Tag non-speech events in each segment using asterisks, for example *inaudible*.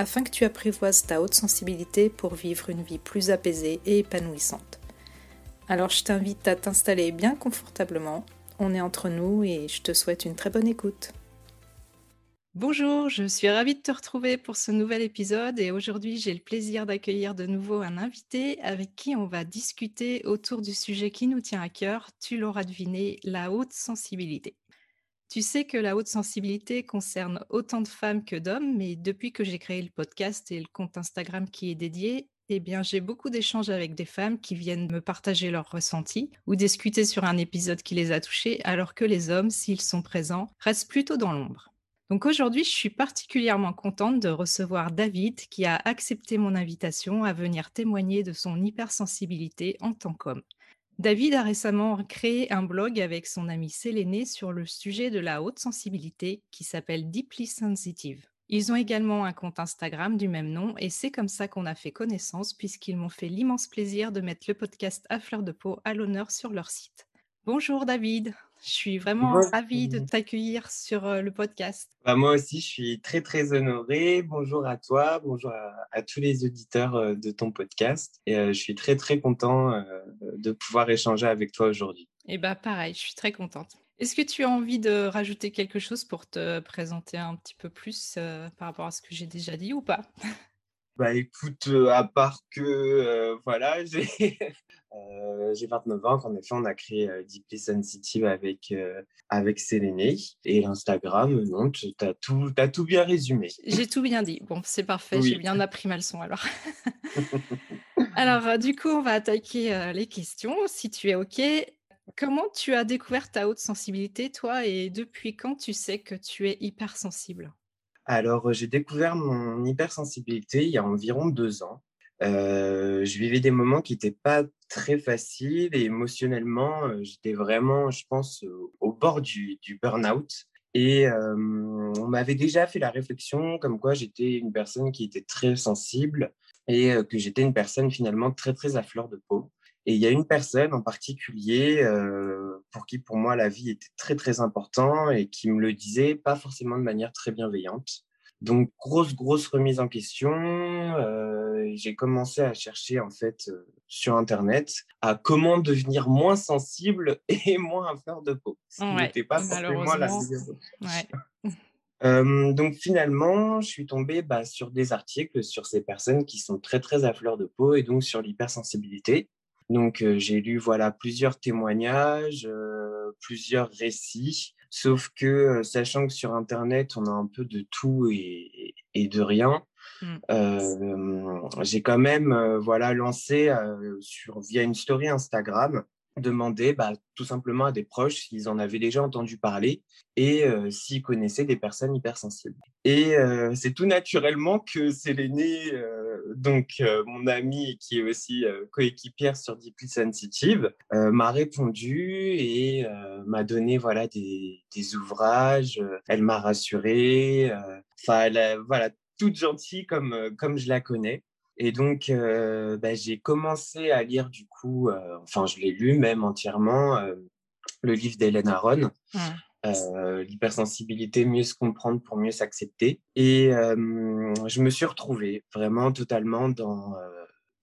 afin que tu apprivoises ta haute sensibilité pour vivre une vie plus apaisée et épanouissante. Alors je t'invite à t'installer bien confortablement, on est entre nous et je te souhaite une très bonne écoute. Bonjour, je suis ravie de te retrouver pour ce nouvel épisode et aujourd'hui j'ai le plaisir d'accueillir de nouveau un invité avec qui on va discuter autour du sujet qui nous tient à cœur, tu l'auras deviné, la haute sensibilité. Tu sais que la haute sensibilité concerne autant de femmes que d'hommes, mais depuis que j'ai créé le podcast et le compte Instagram qui est dédié, eh bien, j'ai beaucoup d'échanges avec des femmes qui viennent me partager leurs ressentis ou discuter sur un épisode qui les a touchées, alors que les hommes, s'ils sont présents, restent plutôt dans l'ombre. Donc aujourd'hui, je suis particulièrement contente de recevoir David qui a accepté mon invitation à venir témoigner de son hypersensibilité en tant qu'homme. David a récemment créé un blog avec son ami Séléné sur le sujet de la haute sensibilité qui s'appelle Deeply Sensitive. Ils ont également un compte Instagram du même nom et c'est comme ça qu'on a fait connaissance puisqu'ils m'ont fait l'immense plaisir de mettre le podcast à fleur de peau à l'honneur sur leur site. Bonjour David. Je suis vraiment ravie de t'accueillir sur le podcast. Bah, moi aussi, je suis très, très honorée. Bonjour à toi, bonjour à, tous les auditeurs de ton podcast. Et je suis très, très content de pouvoir échanger avec toi aujourd'hui. Et bah pareil, je suis très contente. Est-ce que tu as envie de rajouter quelque chose pour te présenter un petit peu plus par rapport à ce que j'ai déjà dit ou pas? *laughs* Bah écoute, à part que voilà, *laughs* j'ai euh, j'ai 29 ans. En effet, on a créé euh, Deeply Sensitive avec, euh, avec Séléné. Et l'Instagram, non, tu as tout, as tout bien résumé. J'ai tout bien dit. Bon, c'est parfait. J'ai bien appris ma leçon alors. *laughs* alors, du coup, on va attaquer les questions. Si tu es OK, comment tu as découvert ta haute sensibilité, toi, et depuis quand tu sais que tu es hypersensible? Alors, j'ai découvert mon hypersensibilité il y a environ deux ans. Euh, je vivais des moments qui n'étaient pas très faciles et émotionnellement, euh, j'étais vraiment, je pense, au bord du, du burn-out. Et euh, on m'avait déjà fait la réflexion comme quoi j'étais une personne qui était très sensible et que j'étais une personne finalement très, très à fleur de peau. Et il y a une personne en particulier pour qui, pour moi, la vie était très, très important et qui me le disait pas forcément de manière très bienveillante. Donc, grosse, grosse remise en question. Euh, j'ai commencé à chercher, en fait, euh, sur Internet, à comment devenir moins sensible *laughs* et moins à fleur de peau. Ce n'était pas forcément la ouais. *laughs* *laughs* euh, donc, finalement, je suis tombée bah, sur des articles sur ces personnes qui sont très, très à fleur de peau et donc sur l'hypersensibilité. Donc, euh, j'ai lu voilà, plusieurs témoignages, euh, plusieurs récits Sauf que, euh, sachant que sur Internet, on a un peu de tout et, de rien, mmh. euh, j'ai quand même euh, voilà, lancé sur, via une story Instagram demander bah, tout simplement à des proches s'ils en avaient déjà entendu parler et s'ils connaissaient des personnes hypersensibles. Et c'est tout naturellement que c'est l'aîné, donc mon ami qui est aussi coéquipière sur Deeply Sensitive, m'a répondu et m'a donné voilà des, ouvrages. elle m'a rassuré. Enfin, voilà, toute gentille comme comme je la connais. Et donc, euh, bah, j'ai commencé à lire du coup, euh, enfin, je l'ai lu même entièrement, euh, le livre d'Hélène Aron, L'hypersensibilité, mieux se comprendre pour mieux s'accepter. Et je me suis retrouvée vraiment totalement dans,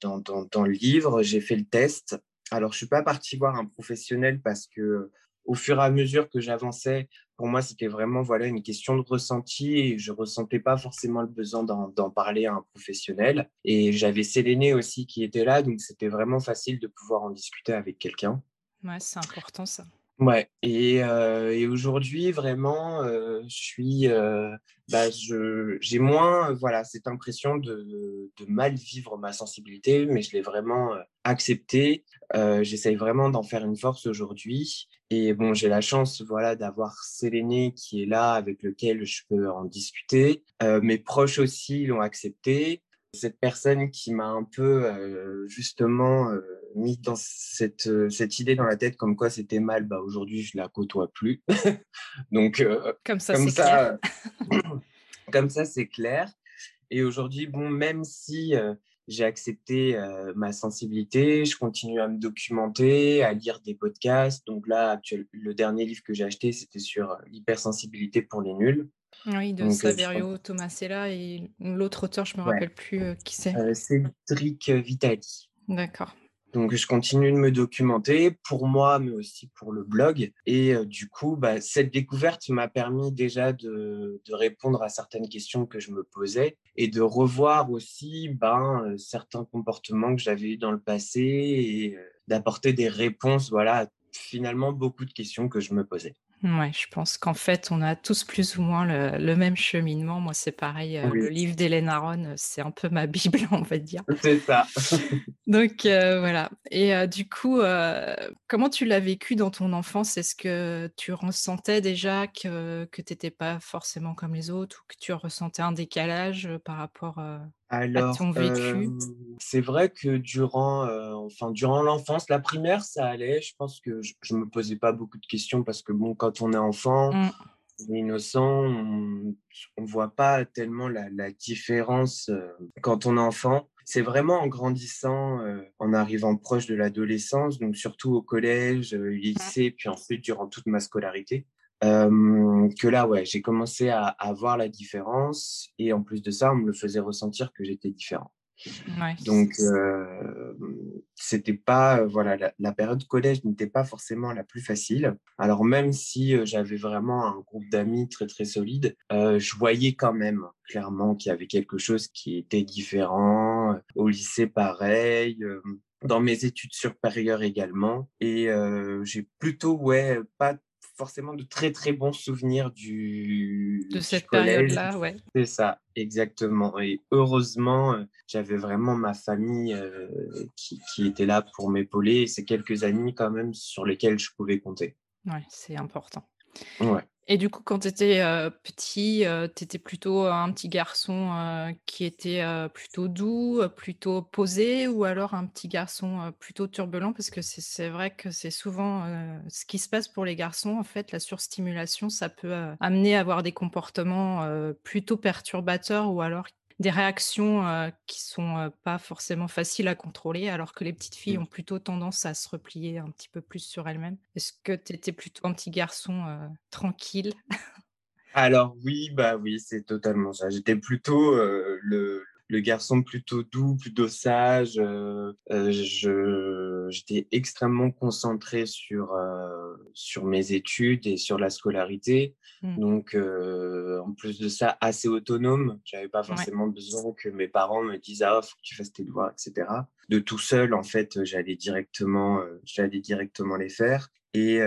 dans, dans, dans le livre. J'ai fait le test. Alors, je ne suis pas partie voir un professionnel parce que au fur et à mesure que j'avançais, pour moi, c'était vraiment voilà une question de ressenti et je ressentais pas forcément le besoin d'en parler à un professionnel. Et j'avais Séléné aussi qui était là, donc c'était vraiment facile de pouvoir en discuter avec quelqu'un. Ouais, c'est important ça. Ouais, et, euh, et aujourd'hui, vraiment, euh, je suis, euh, bah, j'ai moins, voilà, cette impression de, de, mal vivre ma sensibilité, mais je l'ai vraiment accepté. J'essaye vraiment d'en faire une force aujourd'hui. Et bon, j'ai la chance, voilà, d'avoir Séléné qui est là, avec lequel je peux en discuter. mes proches aussi l'ont accepté. Cette personne qui m'a un peu justement mis dans cette, cette idée dans la tête comme quoi c'était mal, bah, aujourd'hui je la côtoie plus. *laughs* Donc comme ça, c'est clair. *clears throat* comme ça, c'est clair. Et aujourd'hui, bon, même si j'ai accepté ma sensibilité, je continue à me documenter, à lire des podcasts. Donc là, le dernier livre que j'ai acheté, c'était sur l'hypersensibilité pour les nuls. Oui, de Saverio Tomasella et l'autre auteur, je ne me rappelle plus qui c'est. Cédric Vitali. D'accord. Donc, je continue de me documenter pour moi, mais aussi pour le blog. Et du coup, bah, cette découverte m'a permis déjà de, répondre à certaines questions que je me posais et de revoir aussi ben, certains comportements que j'avais eu dans le passé et d'apporter des réponses, voilà, à finalement beaucoup de questions que je me posais. Ouais, je pense qu'en fait, on a tous plus ou moins le, même cheminement. Moi, c'est pareil. Euh, le livre d'Hélène Aron, euh, c'est un peu ma *laughs* Bible, on va dire. C'est ça. *laughs* Donc, euh, voilà. Et du coup, comment tu l'as vécu dans ton enfance? Est-ce que tu ressentais déjà que, que tu n'étais pas forcément comme les autres ou que tu ressentais un décalage par rapport alors, c'est vrai que durant, enfin, durant l'enfance, la primaire, ça allait. Je pense que je ne me posais pas beaucoup de questions parce que bon, quand on est enfant, mmh. on est innocent, on ne voit pas tellement la, différence quand on est enfant. C'est vraiment en grandissant, en arrivant proche de l'adolescence, donc surtout au collège, mmh. lycée, puis ensuite durant toute ma scolarité, que là, ouais, j'ai commencé à, à, voir la différence et en plus de ça, on me le faisait ressentir que j'étais différent. Donc, euh, c'était pas, voilà, la, période collège n'était pas forcément la plus facile. Alors, même si j'avais vraiment un groupe d'amis très, très solide, je voyais quand même clairement qu'il y avait quelque chose qui était différent. Au lycée, pareil. dans mes études supérieures également. Et j'ai plutôt, ouais, pas forcément de très très bons souvenirs du de cette période-là, ouais. C'est ça, exactement. Et heureusement, euh, j'avais vraiment ma famille euh, qui, qui, était là pour m'épauler et ces quelques amis quand même sur lesquels je pouvais compter. Ouais, c'est important. Ouais. Et du coup, quand tu étais petit, tu étais plutôt un petit garçon qui était plutôt doux, plutôt posé, ou alors un petit garçon plutôt turbulent? Parce que c'est vrai que c'est souvent ce qui se passe pour les garçons. En fait, la surstimulation, ça peut amener à avoir des comportements plutôt perturbateurs ou alors des réactions qui sont pas forcément faciles à contrôler, alors que les petites filles mmh. ont plutôt tendance à se replier un petit peu plus sur elles-mêmes. Est-ce que tu étais plutôt un petit garçon tranquille? Alors oui, bah oui, c'est totalement ça. J'étais plutôt le, le garçon plutôt doux, plutôt sage. Euh, euh, j'étais extrêmement concentré sur, euh, sur mes études et sur la scolarité. Mmh. Donc, en plus de ça, assez autonome. J'avais pas forcément besoin que mes parents me disent Ah, faut que tu fasses tes devoirs, etc. De tout seul, en fait, j'allais directement, j'allais directement les faire. Et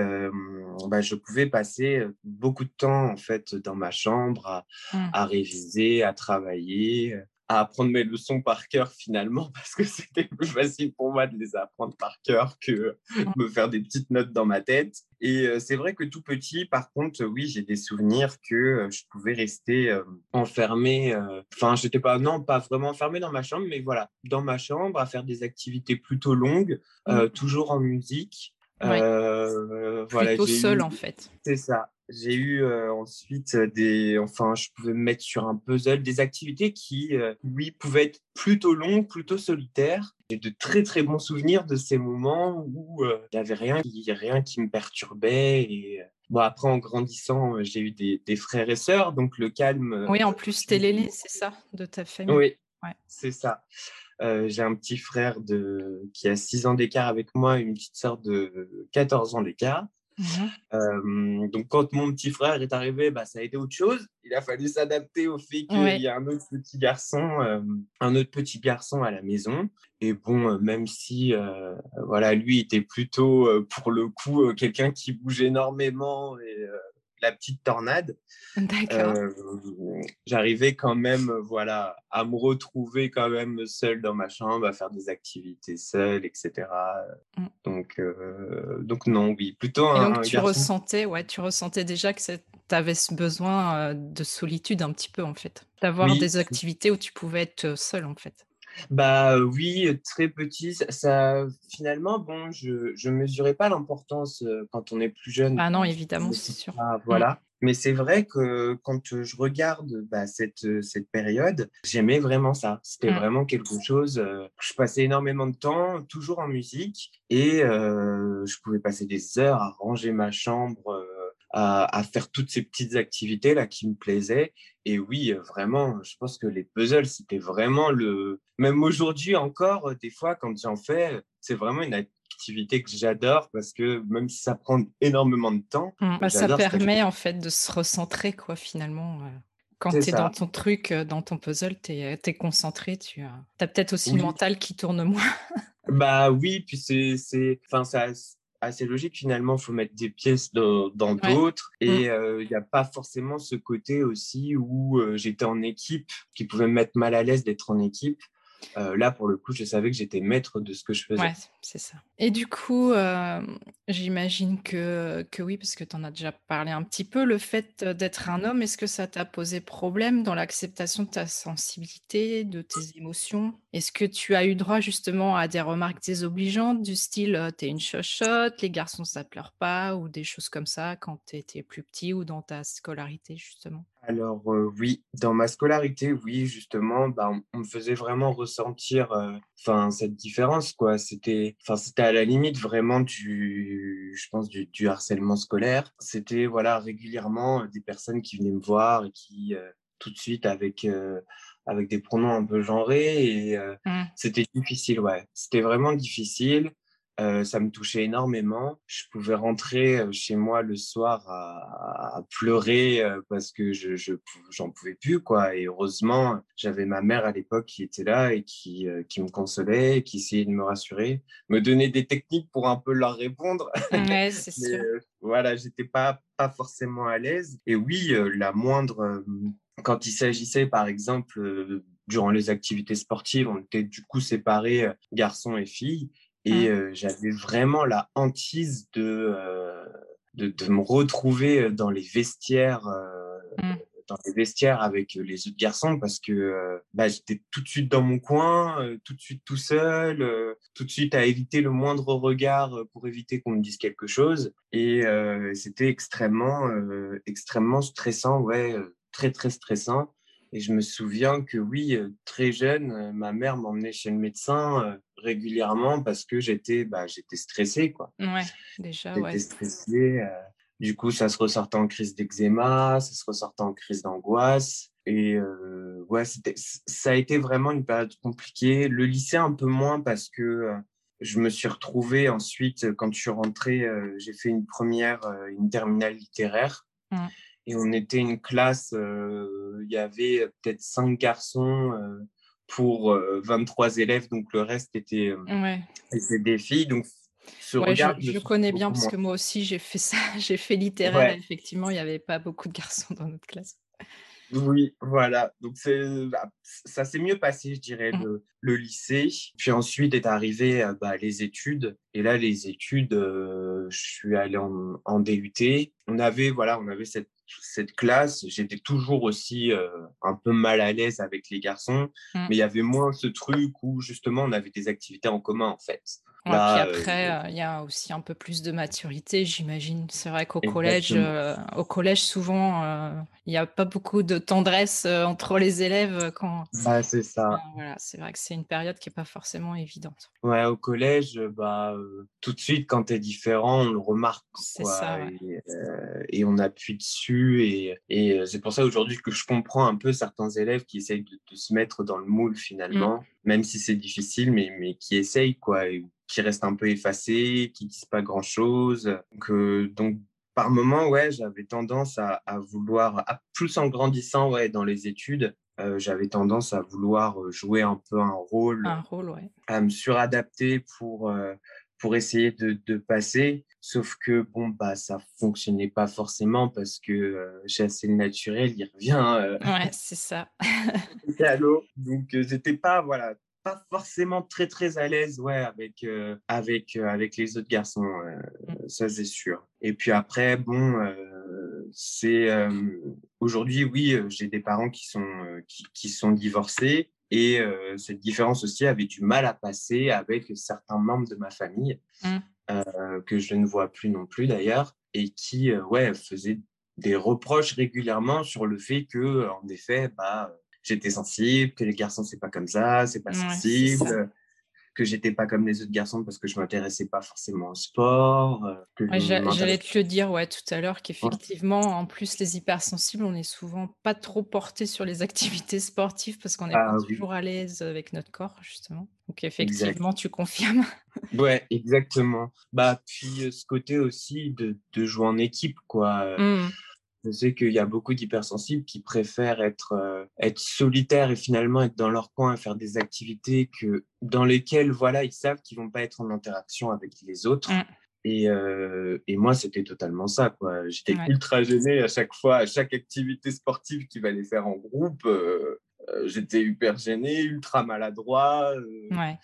bah, je pouvais passer beaucoup de temps en fait dans ma chambre à, mmh. à réviser, à travailler, à apprendre mes leçons par cœur finalement *laughs* parce que c'était plus facile pour moi de les apprendre par cœur que me faire des petites notes dans ma tête. Et euh, c'est vrai que tout petit, par contre, oui, j'ai des souvenirs que euh, je pouvais rester euh, enfermé. Enfin, je n'étais pas, non, pas vraiment enfermé dans ma chambre, mais voilà, dans ma chambre, à faire des activités plutôt longues, toujours en musique. Euh, plutôt seul en fait. C'est ça. J'ai eu euh, ensuite des, enfin, je pouvais me mettre sur un puzzle, des activités qui, euh, oui, pouvaient être plutôt longues, plutôt solitaires. J'ai de très très bons souvenirs de ces moments où il n'y avait rien, rien qui me perturbait. Et bon, après, en grandissant, j'ai eu des, des, frères et sœurs, donc le calme. Oui, en plus, t'es l'aîné, c'est ça, de ta famille. Oui, ouais. c'est ça. Euh, j'ai un petit frère de, qui a 6 ans d'écart avec moi, une petite sœur de 14 ans d'écart. Mhm. Euh, donc, quand mon petit frère est arrivé, bah, ça a été autre chose. Il a fallu s'adapter au fait qu'il y a un autre petit garçon, euh, un autre petit garçon à la maison. Et bon, même si, voilà, lui était plutôt, pour le coup, quelqu'un qui bouge énormément et la petite tornade. Euh, j'arrivais quand même, voilà, à me retrouver quand même seul dans ma chambre, à faire des activités seul, etc. Mm. Donc, euh, donc non, oui, plutôt Et donc tu ressentais, ouais, tu ressentais déjà que tu avais ce besoin de solitude un petit peu, en fait. D'avoir des activités où tu pouvais être seul, en fait. Bah oui, très petit. Ça, finalement, bon, je ne mesurais pas l'importance quand on est plus jeune. Ah non, évidemment, c'est sûr. Mmh. voilà. Mais c'est vrai que quand je regarde bah, cette, cette période, j'aimais vraiment ça. C'était mmh. vraiment quelque chose. je passais énormément de temps, toujours en musique, et je pouvais passer des heures à ranger ma chambre à, faire toutes ces petites activités là qui me plaisaient. Et oui, vraiment, je pense que les puzzles, c'était vraiment le. Même aujourd'hui encore, des fois, quand j'en fais, c'est vraiment une activité que j'adore parce que même si ça prend énormément de temps, mmh, bah, ça permet en fait de se recentrer, quoi, finalement. Euh. Quand tu es dans ton truc, euh, dans ton puzzle, tu es, es, concentré, tu as, as peut-être aussi le mental qui tourne moins. bah oui, puis c'est. Enfin, ça assez logique finalement. Il faut mettre des pièces dans d'autres et mm. euh, il n'y a pas forcément ce côté aussi où euh, j'étais en équipe qui pouvait me mettre mal à l'aise d'être en équipe. Euh, là, pour le coup, je savais que j'étais maître de ce que je faisais. Ouais, c'est ça. Et du coup, euh, j'imagine que, que oui, parce que tu en as déjà parlé un petit peu, le fait d'être un homme, est-ce que ça t'a posé problème dans l'acceptation de ta sensibilité, de tes émotions? Est-ce que tu as eu droit justement à des remarques désobligeantes du style t'es une chochotte, les garçons ça pleure pas, ou des choses comme ça quand tu étais plus petit ou dans ta scolarité justement? Alors oui, dans ma scolarité, oui, justement, bah, on, me faisait vraiment ressentir cette différence, quoi. C'était c'était à la limite vraiment du, je pense, du, harcèlement scolaire. C'était voilà, régulièrement des personnes qui venaient me voir et qui, tout de suite, avec, avec des pronoms un peu genrés, et mmh. c'était difficile, ouais. C'était vraiment difficile. Euh, ça me touchait énormément. Je pouvais rentrer euh, chez moi le soir à, pleurer euh, parce que je, j'en pouvais plus quoi. Et heureusement, j'avais ma mère à l'époque qui était là et qui, qui me consolait, qui essayait de me rassurer, me donner des techniques pour un peu leur répondre. Ouais, *laughs* c'est sûr. voilà, j'étais pas pas forcément à l'aise. Et oui, la moindre quand il s'agissait par exemple durant les activités sportives, on était du coup séparés garçons et filles. Et mmh. j'avais vraiment la hantise de, de, de, me retrouver dans les vestiaires. Mmh. dans les vestiaires avec les autres garçons parce que bah, j'étais tout de suite dans mon coin, tout de suite tout seul, tout de suite à éviter le moindre regard pour éviter qu'on me dise quelque chose. Et c'était extrêmement, extrêmement stressant, ouais, très très stressant. Et je me souviens que oui, très jeune, ma mère m'emmenait chez le médecin régulièrement parce que j'étais bah, j'étais stressé. Quoi. Ouais, déjà, j'étais stressé. du coup, ça se ressortait en crise d'eczéma, ça se ressortait en crise d'angoisse. Et ouais, ça a été vraiment une période compliquée. Le lycée, un peu moins parce que je me suis retrouvé ensuite, quand je suis rentré, j'ai fait une première, une terminale littéraire. Et on était une classe, il y avait peut-être cinq garçons pour 23 élèves, donc le reste était, ouais. des filles. Donc regard, je, connais bien parce que moi aussi j'ai fait ça, *laughs* j'ai fait littéraire. Effectivement, il n'y avait pas beaucoup de garçons dans notre classe. Oui, voilà. Donc bah, ça s'est mieux passé, je dirais, mmh. le, lycée. Puis ensuite est arrivé bah, les études. Et là, les études, je suis allé en, en, DUT. On avait, voilà, on avait cette cette classe, j'étais toujours aussi euh, un peu mal à l'aise avec les garçons, mmh. mais il y avait moins ce truc où justement on avait des activités en commun en fait. Puis après, euh, il y a aussi un peu plus de maturité, j'imagine. C'est vrai qu'au collège, euh, au collège, souvent, il n'y a pas beaucoup de tendresse entre les élèves quand. Bah, c'est ça. voilà, c'est vrai que c'est une période qui n'est pas forcément évidente. Ouais, au collège, bah, tout de suite, quand tu es différent, on le remarque. C'est ça. Et, et, on appuie dessus. Et, et c'est pour ça aujourd'hui que je comprends un peu certains élèves qui essayent de, se mettre dans le moule finalement, mmh. même si c'est difficile, mais, mais qui essayent, quoi. Et, qui restent un peu effacés, qui disent pas grand chose. Donc, donc par moment, ouais, j'avais tendance à, vouloir, plus en grandissant, ouais, dans les études, euh, j'avais tendance à vouloir euh, jouer un peu un rôle, un rôle, ouais. à me suradapter pour euh, pour essayer de, de, passer. Sauf que bon, bah, ça fonctionnait pas forcément parce que chasser le naturel, il revient. ouais, c'est ça. *laughs* à l'eau. Donc, j'étais pas, voilà, pas forcément très très à l'aise ouais avec euh, avec euh, avec les autres garçons mmh. ça c'est sûr et puis après bon euh, c'est aujourd'hui, oui, j'ai des parents qui sont, qui, qui sont divorcés. Et cette différence aussi avait du mal à passer avec certains membres de ma famille, mmh. que je ne vois plus non plus d'ailleurs, et qui ouais, faisaient des reproches régulièrement sur le fait que, en effet, bah, j'étais sensible, que les garçons, c'est pas comme ça, c'est pas sensible que j'étais pas comme les autres garçons parce que je m'intéressais pas forcément au sport. Euh, j'allais te le dire ouais, tout à l'heure qu'effectivement, en plus, les hypersensibles, on est souvent pas trop portés sur les *laughs* activités sportives parce qu'on n'est pas ah toujours à l'aise avec notre corps, justement. Donc effectivement, tu confirmes. *laughs* ouais, exactement. Bah, puis euh, ce côté aussi de, de jouer en équipe, quoi. Mmh. Je sais qu'il y a beaucoup d'hypersensibles qui préfèrent être, euh, être solitaires et finalement être dans leur coin, faire des activités que, dans lesquelles voilà, ils savent qu'ils vont pas être en interaction avec les autres. Mm. Et, euh, et, moi, c'était totalement ça. J'étais ultra gêné à chaque fois, à chaque activité sportive qu'il fallait faire en groupe. Euh, j'étais hyper gêné, ultra maladroit. Ouais.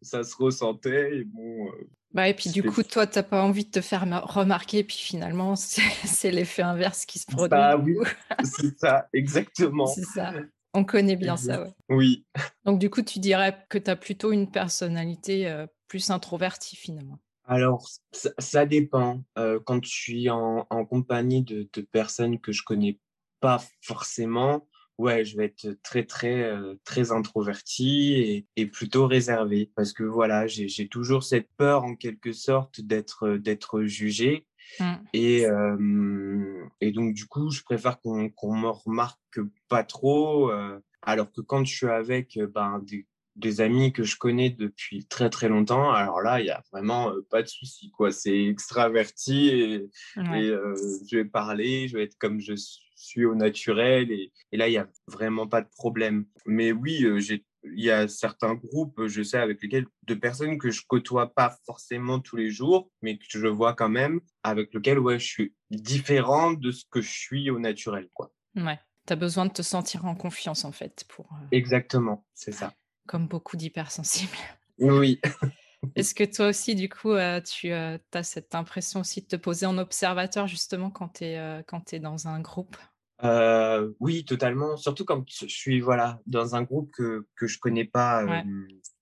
Ça se ressentait. Et bon, bah, et puis du coup, toi, tu n'as pas envie de te faire remarquer, puis finalement, *laughs* c'est l'effet inverse qui se produit. Bah oui, *laughs* c'est ça, exactement. c'est ça. On connaît bien ça, ouais. Oui. Donc du coup, tu dirais que tu as plutôt une personnalité euh, plus introvertie finalement. Alors, ça, dépend. Euh, quand je suis en, compagnie de, de, personnes que je connais pas forcément, ouais, je vais être très, très, euh, très introverti et, plutôt réservé parce que voilà, j'ai toujours cette peur en quelque sorte d'être euh, d'être jugé. Mmh. Et, et donc, du coup, je préfère qu'on me remarque pas trop. Euh, alors que quand je suis avec ben, des, des, amis que je connais depuis très très longtemps, alors là, il n'y a vraiment pas de souci. C'est extraverti et, et je vais parler, je vais être comme je suis suis au naturel et, là, il n'y a vraiment pas de problème. Mais oui, euh, il y a certains groupes, je sais, avec lesquels, de personnes que je côtoie pas forcément tous les jours, mais que je vois quand même, avec lesquels, ouais, je suis différent de ce que je suis au naturel, quoi. Ouais, tu as besoin de te sentir en confiance, en fait. pour. Euh, Exactement, c'est ça. Comme beaucoup d'hypersensibles. Oui. *laughs* Est-ce que toi aussi, du coup, euh, tu as cette impression aussi de te poser en observateur, justement, quand tu es, es, dans un groupe? Euh, oui, totalement. Surtout quand je suis voilà dans un groupe que que je connais pas, euh,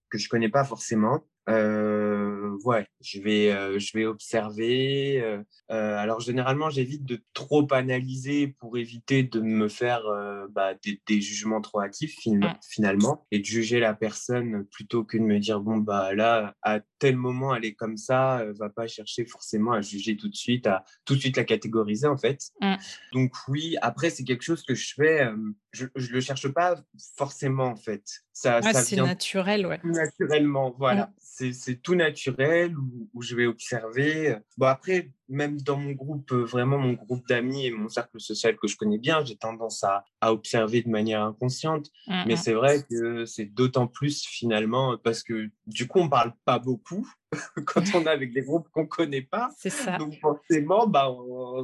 que je connais pas forcément. Euh, ouais, je vais, euh, je vais observer. Euh, euh alors généralement, j'évite de trop analyser pour éviter de me faire euh, bah, des, des, jugements trop actifs finalement et de juger la personne plutôt que de me dire bon bah là à tel moment elle est comme ça, va pas chercher forcément à juger tout de suite, à tout de suite la catégoriser en fait. Mmh. Donc oui, après c'est quelque chose que je fais, je, je le cherche pas forcément en fait. Ça, ça c'est naturel, ouais. Naturellement, voilà. Mmh c'est tout naturel où, je vais observer. Bon, après, même dans mon groupe, euh, vraiment mon groupe d'amis et mon cercle social que je connais bien, j'ai tendance à, à, observer de manière inconsciente. Mmh, Mais mmh. c'est vrai que c'est d'autant plus finalement parce que du coup, on parle pas beaucoup *laughs* quand on est avec des groupes qu'on connaît pas. C'est ça. Donc forcément, bah,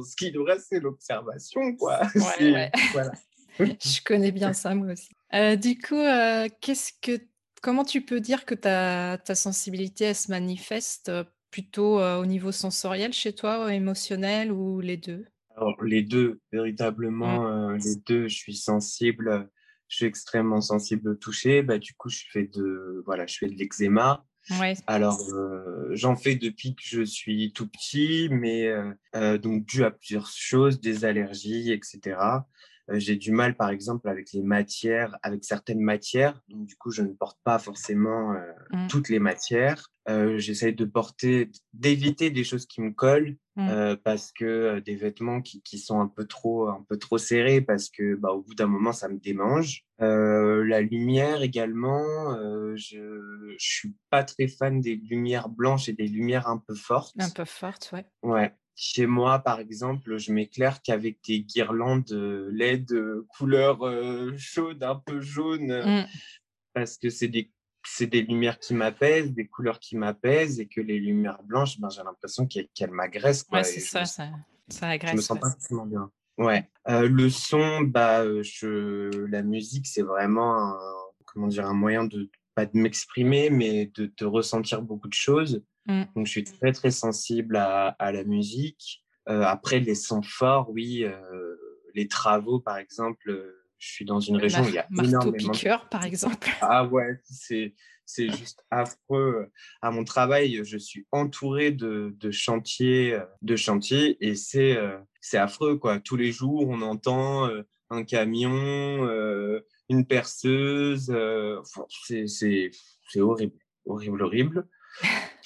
ce qui nous reste, c'est l'observation. quoi. Ouais, *laughs* Voilà. *laughs* je connais bien ça, moi aussi. Euh, du coup, euh, qu'est-ce que Comment tu peux dire que ta, ta sensibilité, elle se manifeste euh, plutôt euh, au niveau sensoriel chez toi, émotionnel ou les deux? Alors, les deux, véritablement, mmh. les deux. Je suis sensible, je suis extrêmement sensible au toucher. Bah, du coup, je fais de, voilà, je fais de l'eczéma. Ouais. Alors, j'en fais depuis que je suis tout petit, mais donc dû à plusieurs choses, des allergies, etc. Euh, j'ai du mal, par exemple, avec les matières, avec certaines matières. Donc, du coup, je ne porte pas forcément euh, mmh. toutes les matières. Euh, J'essaye de porter, d'éviter des choses qui me collent mmh. euh, parce que des vêtements qui, qui, sont un peu trop, un peu trop serrés parce que, bah, au bout d'un moment, ça me démange. la lumière également, je, je suis pas très fan des lumières blanches et des lumières un peu fortes. Un peu fortes, ouais. Ouais. Chez moi, par exemple, je m'éclaire qu'avec des guirlandes euh, LED euh, couleur euh, chaude, un peu jaune, mmh. parce que c'est des, des lumières qui m'apaisent, des couleurs qui m'apaisent, et que les lumières blanches, ben, j'ai l'impression qu'elles m'agressent. Ouais, c'est ça, ça, ça, agresse. Je me sens pas forcément bien. Ouais. le son, bah, je, la musique, c'est vraiment un, comment dire, un moyen de, pas de m'exprimer, mais de, de ressentir beaucoup de choses. Mmh. Donc, je suis très, très sensible à, à la musique. après, les sons forts, oui, les travaux, par exemple, je suis dans une région où il y a énormément... piqueur, par exemple. *laughs* Ah ouais, c'est juste affreux. À mon travail, je suis entouré de, de chantiers, de chantiers, et c'est c'est affreux quoi. Tous les jours, on entend un camion, une perceuse. c'est horrible, horrible, horrible.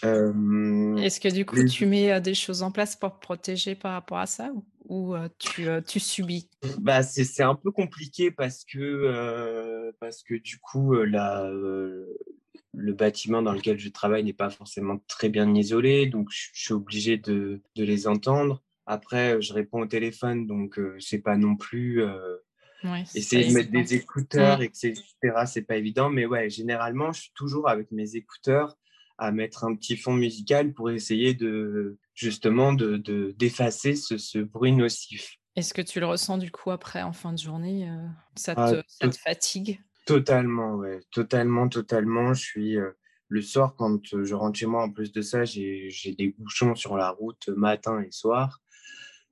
Est-ce que du coup, tu mets des choses en place pour te protéger par rapport à ça ou, tu, tu, subis? Bah, C'est un peu compliqué parce que, parce que du coup, la, le bâtiment dans lequel je travaille n'est pas forcément très bien isolé, donc je suis obligé de, de les entendre. Après, je réponds au téléphone, donc c'est pas non plus essayer de mettre des écouteurs, etc. C'est pas évident, mais ouais, généralement, je suis toujours avec mes écouteurs à mettre un petit fond musical pour essayer de justement de d'effacer ce, ce, bruit nocif. Est-ce que tu le ressens du coup après en fin de journée ça, ah, te, ça, te, fatigue? Totalement, ouais, totalement, totalement. Je suis le soir quand je rentre chez moi. En plus de ça, j'ai des bouchons sur la route matin et soir.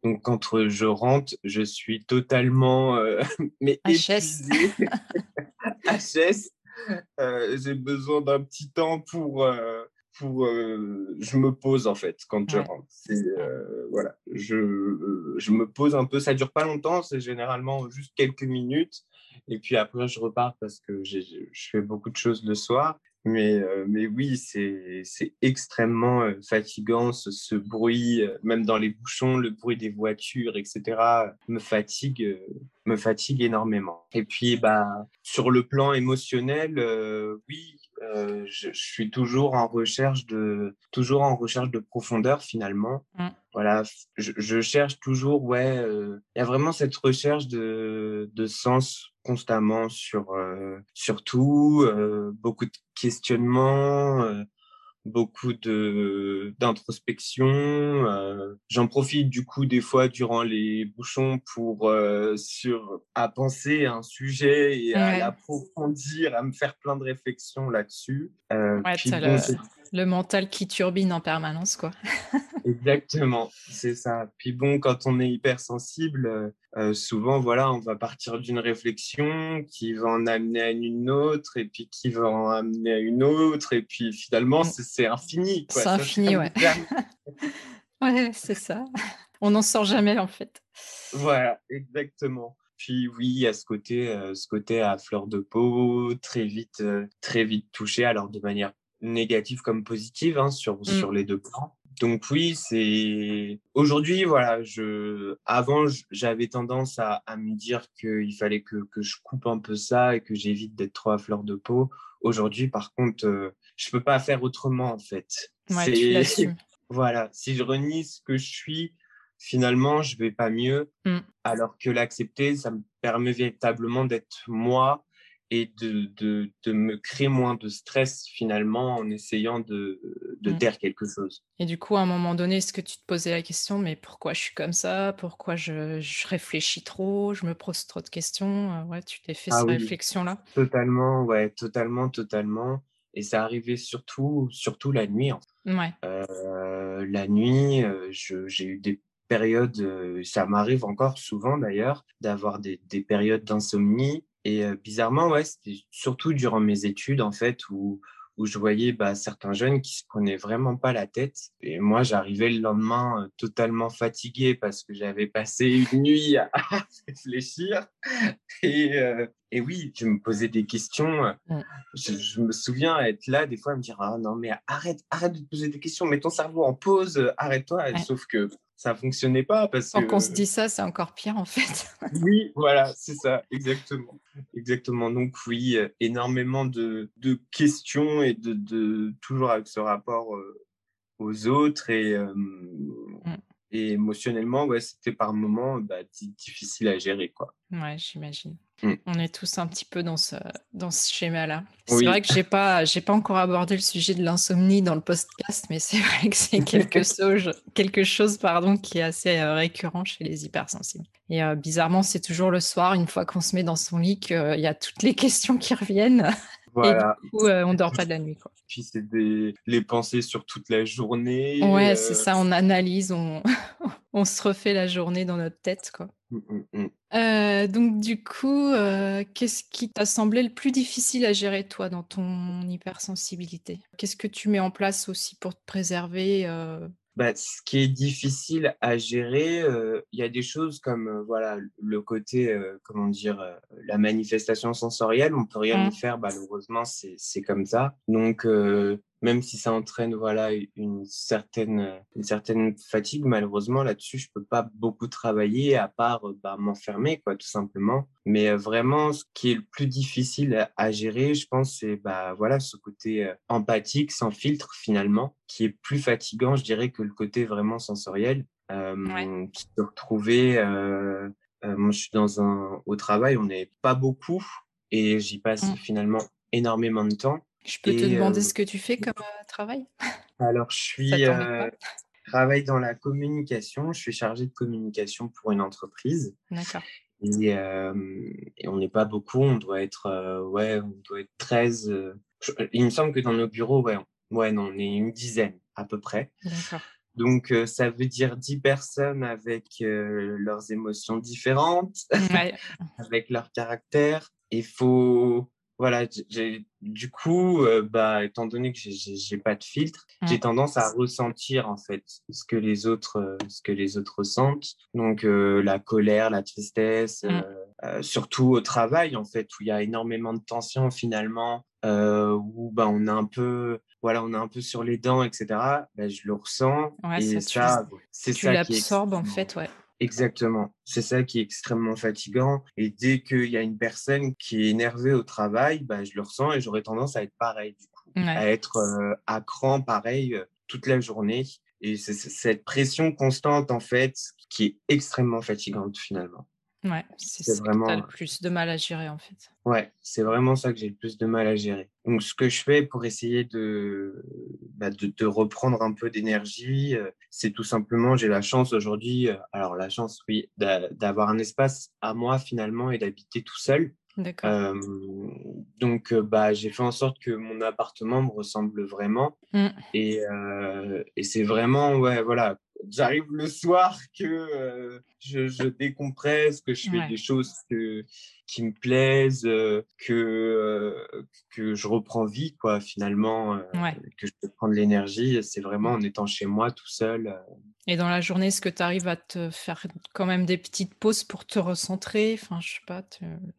Donc, quand je rentre, je suis totalement euh, *laughs* mais HS. *laughs* HS. *laughs* Euh, j'ai besoin d'un petit temps pour, euh, pour je me pose en fait quand je rentre. voilà, je, je me pose un peu. Ça dure pas longtemps, c'est généralement juste quelques minutes. Et puis après, je repars parce que je fais beaucoup de choses le soir. Mais, euh, mais oui, c'est extrêmement euh, fatigant, ce, bruit, euh, même dans les bouchons, le bruit des voitures, etc., me fatigue, me fatigue énormément. Et puis, bah, sur le plan émotionnel, oui, je, suis toujours en recherche de, toujours en recherche de profondeur finalement. Mmh. Voilà, je, cherche toujours, ouais, il y a vraiment cette recherche de, de sens constamment sur, sur tout, beaucoup de questionnements, beaucoup de d'introspection. Euh, j'en profite du coup des fois durant les bouchons pour euh, sur à penser à un sujet et à l'approfondir, à me faire plein de réflexions là-dessus. Euh, le, mental qui turbine en permanence, quoi. *laughs* Exactement, c'est ça. Puis bon, quand on est hypersensible, euh, souvent, voilà, on va partir d'une réflexion qui va en amener à une autre, et puis qui va en amener à une autre, et puis finalement, mm. c'est infini. C'est infini, ouais. *laughs* ouais, c'est ça. On n'en sort jamais, en fait. Voilà, exactement. Puis oui, a ce côté, euh, ce côté à fleur de peau, très vite, euh, très vite touché, alors de manière négative comme positive, hein, sur, mm. sur les deux plans donc oui, c'est aujourd'hui voilà, je avant j'avais tendance à, à, me dire qu'il fallait que, que, je coupe un peu ça et que j'évite d'être trop à fleur de peau. Aujourd'hui, par contre, euh, je peux pas faire autrement en fait. Ouais, *laughs* voilà, si je renie ce que je suis, finalement, je vais pas mieux. Mm. Alors que l'accepter, ça me permet véritablement d'être moi et de, de, de, me créer moins de stress finalement en essayant de, de mmh. taire quelque chose. Et du coup, à un moment donné, est-ce que tu te posais la question, mais pourquoi je suis comme ça? Pourquoi je, je, réfléchis trop? Je me pose trop de questions? Euh, Ouais, tu t'es fait ah cette réflexion-là? Totalement, ouais, totalement, totalement. Et ça arrivait surtout, surtout la nuit. Ouais. Euh, la nuit, euh, j'ai eu des périodes, ça m'arrive encore souvent d'ailleurs, d'avoir des, des périodes d'insomnie et bizarrement, ouais, c'était surtout durant mes études, en fait, où, où je voyais bah, certains jeunes qui se prenaient vraiment pas la tête. Et moi, j'arrivais le lendemain totalement fatigué parce que j'avais passé une nuit à *laughs* réfléchir. Et, et, oui, je me posais des questions. Je, me souviens être là, des fois, à me dire Ah non, mais arrête, arrête de te poser des questions, mets ton cerveau en pause, arrête-toi. Sauf que ça fonctionnait pas parce Quand on se dit ça, c'est encore pire en fait. *laughs* oui, voilà, c'est ça, exactement. Exactement. Donc oui, énormément de, de questions et de, de, toujours avec ce rapport euh, aux autres et, euh. Et émotionnellement, ouais, c'était par moments bah, difficile à gérer. Quoi. Ouais, j'imagine. Mm. On est tous un petit peu dans ce, dans ce schéma-là. C'est vrai que je n'ai pas, pas encore abordé le sujet de l'insomnie dans le podcast, mais c'est vrai que c'est quelque *laughs* chose, quelque chose pardon, qui est assez euh, récurrent chez les hypersensibles. Et euh, bizarrement, c'est toujours le soir, une fois qu'on se met dans son lit, qu'il y a toutes les questions qui reviennent. Voilà. Et du coup, euh, on dort pas de la nuit. Quoi. *laughs* Puis c'est des... les pensées sur toute la journée. Ouais, c'est ça, on analyse, on, *laughs* on se refait la journée dans notre tête, quoi. Mmh, mmh, mmh. Euh, donc du coup, euh, qu'est-ce qui t'a semblé le plus difficile à gérer toi dans ton hypersensibilité? Qu'est-ce que tu mets en place aussi pour te préserver, euh? Bah, ce qui est difficile à gérer, il y a des choses comme, voilà, le côté, comment dire? la manifestation sensorielle, on peut rien y faire, malheureusement, c'est c'est comme ça. Donc même si ça entraîne voilà une certaine une certaine fatigue malheureusement là-dessus je peux pas beaucoup travailler à part euh, bah, m'enfermer quoi tout simplement. Mais euh, vraiment ce qui est le plus difficile à, gérer je pense c'est bah voilà ce côté euh, empathique sans filtre finalement qui est plus fatigant je dirais que le côté vraiment sensoriel qui se retrouver moi je suis dans un au travail on n'est pas beaucoup et j'y passe mmh. finalement énormément de temps je peux te demander ce que tu fais comme travail? Alors, je *laughs* suis travaille dans la communication. Je suis chargé de communication pour une entreprise. D'accord. Et, on n'est pas beaucoup. On doit être, ouais, on doit être 13. il me semble que dans nos bureaux, ouais, ouais, non, on est une dizaine à peu près. D'accord. Donc, ça veut dire 10 personnes avec leurs émotions différentes, *laughs* avec leur caractère. Il faut, voilà, du coup, euh, bah, étant donné que j'ai pas de filtre, j'ai tendance à ressentir en fait ce que les autres, euh, ce que les autres ressentent. Donc euh, la colère, la tristesse, mmh. surtout au travail en fait, où il y a énormément de tension finalement, où bah, on est un peu, voilà, on est un peu sur les dents, etc. Bah, je le ressens et ça, c'est ça. Tu l'absorbes en fait, ouais. Exactement. C'est ça qui est extrêmement fatigant. Et dès qu'il y a une personne qui est énervée au travail, bah, je le ressens et j'aurais tendance à être pareil, du coup, à être euh, à cran pareil euh, toute la journée. Et c'est cette pression constante, en fait, qui est extrêmement fatigante finalement. Ouais, c'est ce vraiment... que as le plus de mal à gérer en fait. Ouais, c'est vraiment ça que j'ai le plus de mal à gérer. Donc, ce que je fais pour essayer de, bah, de, reprendre un peu d'énergie, euh, c'est tout simplement, j'ai la chance aujourd'hui, euh, alors la chance, oui, d'avoir un espace à moi finalement et d'habiter tout seul. D'accord. Euh, donc, bah, j'ai fait en sorte que mon appartement me ressemble vraiment. Mmh. Et, et c'est vraiment, ouais, voilà, j'arrive le soir que euh, je, décompresse, que je fais des choses qui me plaisent, euh, que, euh, que je reprends vie, quoi, finalement, que je peux prendre l'énergie. C'est vraiment en étant chez moi tout seul. Et dans la journée, est-ce que tu arrives à te faire quand même des petites pauses pour te recentrer? Enfin, je sais pas,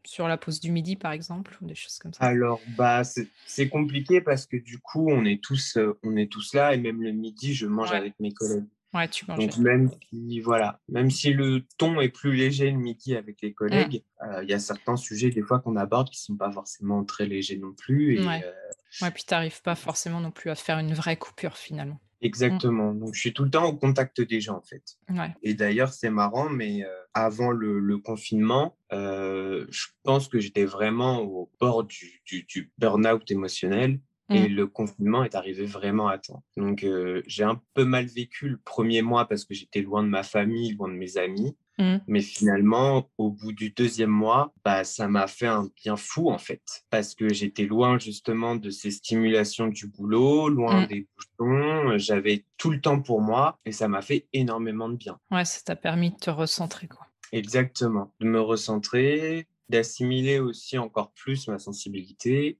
sur la pause du midi, par exemple, ou des choses comme ça? Alors, bah, c'est compliqué parce que du coup, on est tous, on est tous là et même le midi, je mange avec mes collègues. Ouais, tu Donc même si, voilà, même si le ton est plus léger le midi avec les collègues, euh, il y a certains sujets des fois qu'on aborde qui sont pas forcément très légers non plus. Et, ouais. Euh, puis tu n'arrives pas forcément non plus à faire une vraie coupure finalement. Exactement. Donc je suis tout le temps au contact des gens en fait. Ouais. Et d'ailleurs c'est marrant, mais euh, avant le, confinement, je pense que j'étais vraiment au bord du, du, du burn-out émotionnel. Et mmh. le confinement est arrivé vraiment à temps. Donc, euh, j'ai un peu mal vécu le premier mois parce que j'étais loin de ma famille, loin de mes amis. Mmh. Mais finalement, au bout du deuxième mois, bah, ça m'a fait un bien fou, en fait. Parce que j'étais loin, justement, de ces stimulations du boulot, loin mmh. des bouchons. J'avais tout le temps pour moi et ça m'a fait énormément de bien. Ouais, ça t'a permis de te recentrer, quoi. Exactement. De me recentrer, d'assimiler aussi encore plus ma sensibilité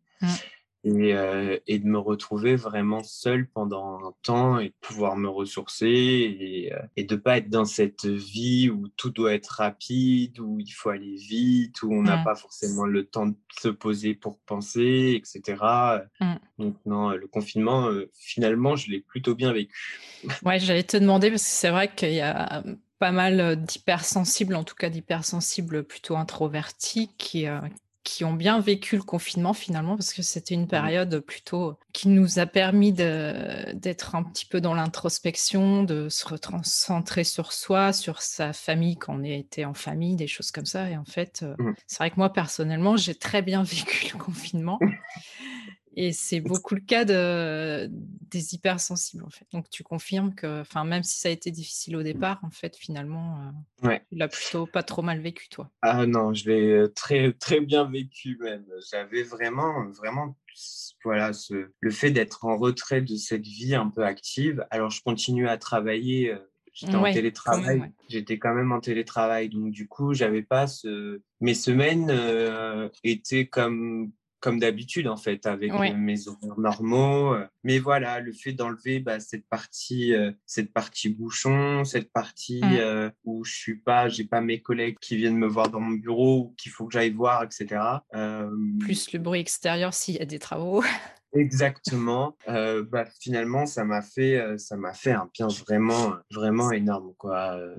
et, euh, et, de me retrouver vraiment seul pendant un temps et de pouvoir me ressourcer et, euh, et de pas être dans cette vie où tout doit être rapide, où il faut aller vite, où on n'a pas forcément le temps de se poser pour penser, etc. Mmh. Donc non, le confinement, euh, finalement, je l'ai plutôt bien vécu. *laughs* Ouais, j'allais te demander parce que c'est vrai qu'il y a pas mal d'hypersensibles, en tout cas d'hypersensibles plutôt introvertis, qui, qui ont bien vécu le confinement finalement, parce que c'était une mmh. période plutôt qui nous a permis d'être un petit peu dans l'introspection, de se recentrer sur soi, sur sa famille quand on était en famille, des choses comme ça. Et en fait, euh, mmh. c'est vrai que moi personnellement, j'ai très bien *laughs* vécu le confinement. Et c'est beaucoup le cas de, des hypersensibles, en fait. Donc, tu confirmes que, enfin, même si ça a été difficile au départ, en fait, finalement, euh, ouais. tu l'as plutôt pas trop mal vécu, toi. Ah non, je l'ai très, très bien vécu même. J'avais vraiment, vraiment, voilà, ce, le fait d'être en retrait de cette vie un peu active. Alors, je continue à travailler. Euh, j'étais en télétravail. J'étais quand même en télétravail. Donc, du coup, j'avais pas ce. Mes semaines euh, étaient comme comme d'habitude en fait avec euh, mes horaires normaux mais voilà le fait d'enlever bah, cette partie cette partie bouchon cette partie mmh. où je suis pas j'ai pas mes collègues qui viennent me voir dans mon bureau ou qu'il faut que j'aille voir etc plus le bruit extérieur s'il y a des travaux *laughs* Exactement. Euh, bah, finalement, ça m'a fait, euh, ça m'a fait un bien vraiment, vraiment énorme, quoi. Euh,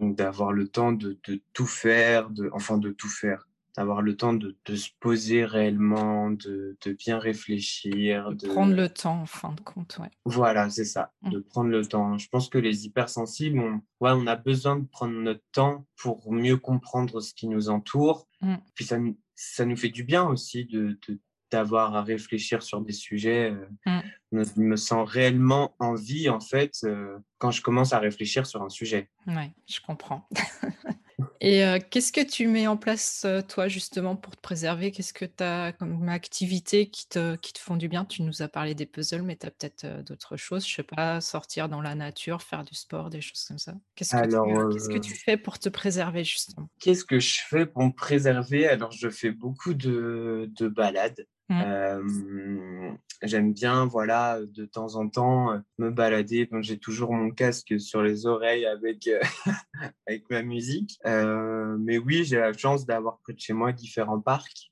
donc d'avoir le temps de, de, tout faire, de, enfin de tout faire, d'avoir le temps de, de, se poser réellement, de, de bien réfléchir, de prendre le temps en fin de compte, ouais. Voilà, c'est ça, mmh. de prendre le temps. Je pense que les hypersensibles, on, ouais, on a besoin de prendre notre temps pour mieux comprendre ce qui nous entoure. Mmh. Puis ça, ça nous fait du bien aussi de, de d'avoir à réfléchir sur des sujets. Euh, mm. Je me sens réellement en vie, en fait, euh, quand je commence à réfléchir sur un sujet. Oui, je comprends. *laughs* Et euh, qu'est-ce que tu mets en place, toi, justement, pour te préserver? Qu'est-ce que tu as comme activité qui te, qui te font du bien? Tu nous as parlé des puzzles, mais tu as peut-être d'autres choses. Je sais pas, sortir dans la nature, faire du sport, des choses comme ça. Qu'est-ce que, tu, qu'est-ce que tu fais pour te préserver, justement? Qu'est-ce que je fais pour me préserver? Alors, je fais beaucoup de, de balades. Mmh. J'aime bien, voilà, de temps en temps me balader. Donc j'ai toujours mon casque sur les oreilles avec *laughs* avec ma musique. mais oui, j'ai la chance d'avoir près de chez moi différents parcs.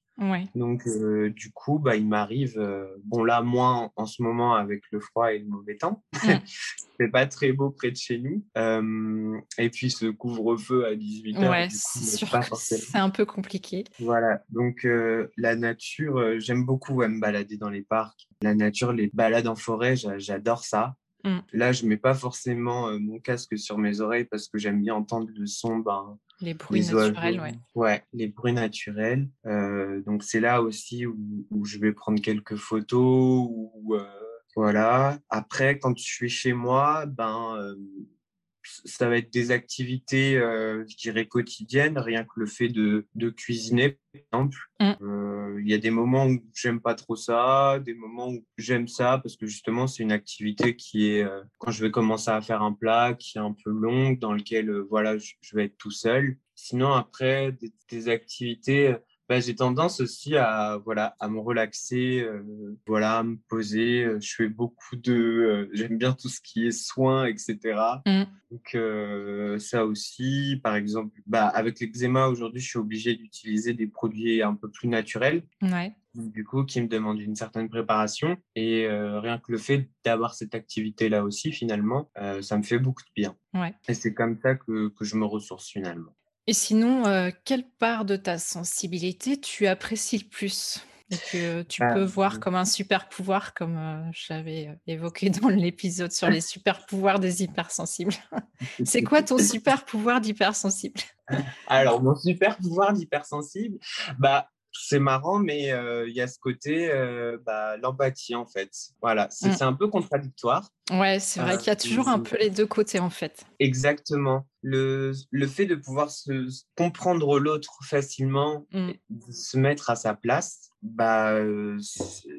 Donc, euh, du coup, bah, il m'arrive, euh, bon, là, moins en ce moment avec le froid et le mauvais temps. *laughs* C'est pas très beau près de chez nous. Euh, et puis, ce couvre-feu à 18h, ouais, c'est un peu compliqué. Voilà. Donc, la nature, j'aime beaucoup me balader dans les parcs. La nature, les balades en forêt, j'adore ça. Mm. Là, je mets pas forcément mon casque sur mes oreilles parce que j'aime bien entendre le son ben, les bruits naturels, ouais. Ouais, les bruits naturels. Euh, donc c'est là aussi où, où, je vais prendre quelques photos. Euh, voilà. Après, quand je suis chez moi, ben euh, ça va être des activités, euh, je dirais, quotidiennes, rien que le fait de, de cuisiner, par exemple. Mm. Euh, il y a des moments où j'aime pas trop ça, des moments où j'aime ça, parce que justement, c'est une activité qui est, euh, quand je vais commencer à faire un plat, qui est un peu longue, dans lequel, voilà, je, vais être tout seul. Sinon, après, des, des activités bah, j'ai tendance aussi à voilà à me relaxer, euh, voilà, à me poser. Euh, je fais beaucoup de, euh, j'aime bien tout ce qui est soins, etc. Mmh. Donc ça aussi, par exemple, bah, avec l'eczéma aujourd'hui, je suis obligée d'utiliser des produits un peu plus naturels. Ouais. Du coup, qui me demandent une certaine préparation. Et rien que le fait d'avoir cette activité-là aussi, finalement, ça me fait beaucoup de bien. Ouais. Et c'est comme ça que, que je me ressource finalement. Et sinon, euh, quelle part de ta sensibilité tu apprécies le plus? Et que tu ah, peux voir comme un super pouvoir, comme euh, j'avais euh, évoqué dans l'épisode sur les super pouvoirs des hypersensibles. *laughs* C'est quoi ton super pouvoir d'hypersensible? Alors, mon super pouvoir d'hypersensible, bah, c'est marrant, mais il y a ce côté, bah, l'empathie en fait. Voilà, c'est mmh. un peu contradictoire. Ouais, c'est vrai qu'il y a toujours un peu les deux côtés en fait. Exactement le, le fait de pouvoir se, comprendre l'autre facilement, mm. se mettre à sa place, bah, euh,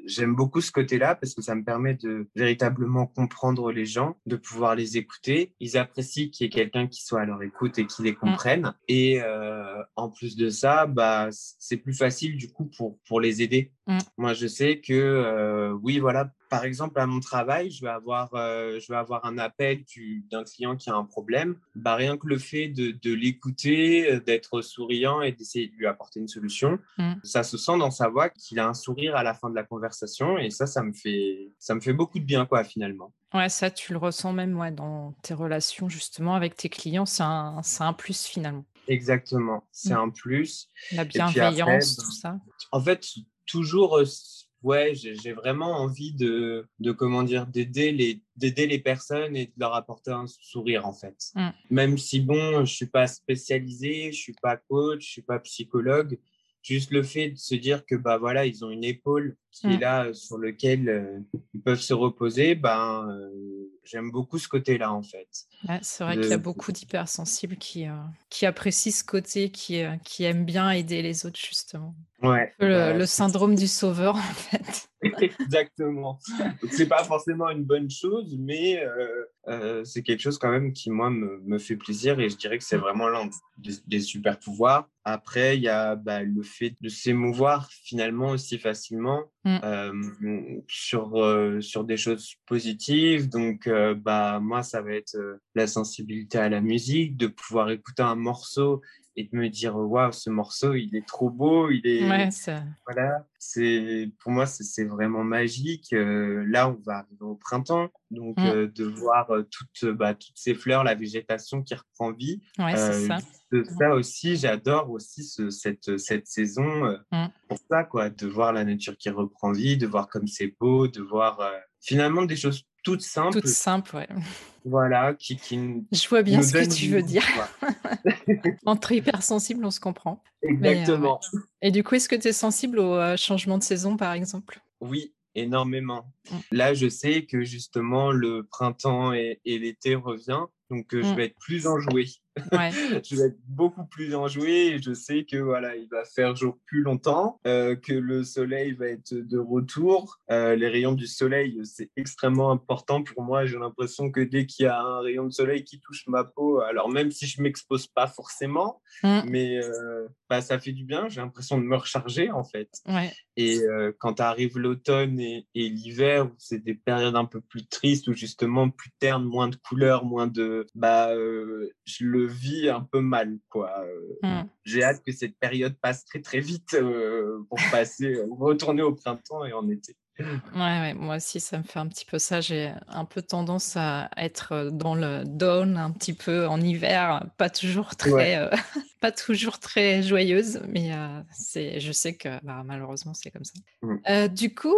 j'aime beaucoup ce côté-là parce que ça me permet de véritablement comprendre les gens, de pouvoir les écouter. Ils apprécient qu'il y ait quelqu'un qui soit à leur écoute et qui les mm. comprenne. Et euh, en plus de ça, bah, c'est plus facile du coup pour, pour les aider. Mm. Moi, je sais que, euh, oui, voilà, par exemple, à mon travail, je vais avoir, euh, je vais avoir un appel d'un client qui a un problème. Bah, rien que le fait de, de l'écouter, euh, d'être souriant et d'essayer de lui apporter une solution, mm. ça se sent dans sa voix qu'il a un sourire à la fin de la conversation. Et ça, ça me fait, ça me fait beaucoup de bien, quoi, finalement. Ouais, ça, tu le ressens même ouais, dans tes relations, justement, avec tes clients. C'est un, un, plus, finalement. Exactement. C'est mm. un plus. La bienveillance, tout ça. En fait, toujours, euh, ouais, j'ai vraiment envie de, de comment dire, d'aider les, d'aider les personnes et de leur apporter un sourire, en fait. Mm. Même si, bon, je suis pas spécialisé, je suis pas coach, je suis pas psychologue, juste le fait de se dire que bah voilà ils ont une épaule qui est là sur lequel euh, ils peuvent se reposer ben euh, j'aime beaucoup ce côté là en fait. C'est vrai qu'il y a beaucoup d'hypersensibles qui euh, qui apprécient ce côté qui qui aiment bien aider les autres justement. Ouais le, bah, le syndrome du sauveur *laughs* en fait. *laughs* Exactement. C'est pas forcément une bonne chose, mais euh, euh, c'est quelque chose quand même qui, moi, me, me, fait plaisir et je dirais que c'est vraiment l'un des, super pouvoirs. Après, il y a bah, le fait de s'émouvoir finalement aussi facilement mm. euh, sur, sur des choses positives. Donc, bah, moi, ça va être la sensibilité à la musique, de pouvoir écouter un morceau et de me dire waouh ce morceau il est trop beau il est ouais, ça... voilà c'est pour moi c'est vraiment magique euh, là on va arriver au printemps donc mm. euh, de voir euh, toutes bah, toutes ces fleurs la végétation qui reprend vie ouais, c'est ça. ça aussi j'adore aussi ce, cette cette saison mm. pour ça quoi de voir la nature qui reprend vie de voir comme c'est beau de voir finalement des choses toutes simples toutes simples ouais voilà, qui, qui Je vois bien ce que tu veux dire. *laughs* Entre hypersensibles, on se comprend. *laughs* Euh, Exactement. Et du coup, est-ce que tu es sensible au euh, changement de saison, par exemple? Oui, énormément. Mm. Là, je sais que justement, le printemps et, et l'été revient, donc euh, je mm. vais être plus enjoué. *laughs* je vais être beaucoup plus enjoué et je sais que voilà, il va faire jour plus longtemps, euh, que le soleil va être de retour. Euh, les rayons du soleil, c'est extrêmement important pour moi. J'ai l'impression que dès qu'il y a un rayon de soleil qui touche ma peau, alors même si je m'expose pas forcément, mm. mais euh, bah, ça fait du bien. J'ai l'impression de me recharger en fait. Et quand arrive l'automne et, l'hiver, où c'est des périodes un peu plus tristes, où justement plus terne, moins de couleurs, moins de, bah, je le vis un peu mal. quoi. Euh, hmm. J'ai hâte que cette période passe très très vite euh, pour passer, euh, retourner au printemps et en été. Ouais, moi aussi, ça me fait un petit peu ça. J'ai un peu tendance à être dans le down un petit peu en hiver, pas toujours très, euh, *laughs* pas toujours très joyeuse, mais euh, c'est, je sais que bah, malheureusement, c'est comme ça. Mmh. Euh, du coup,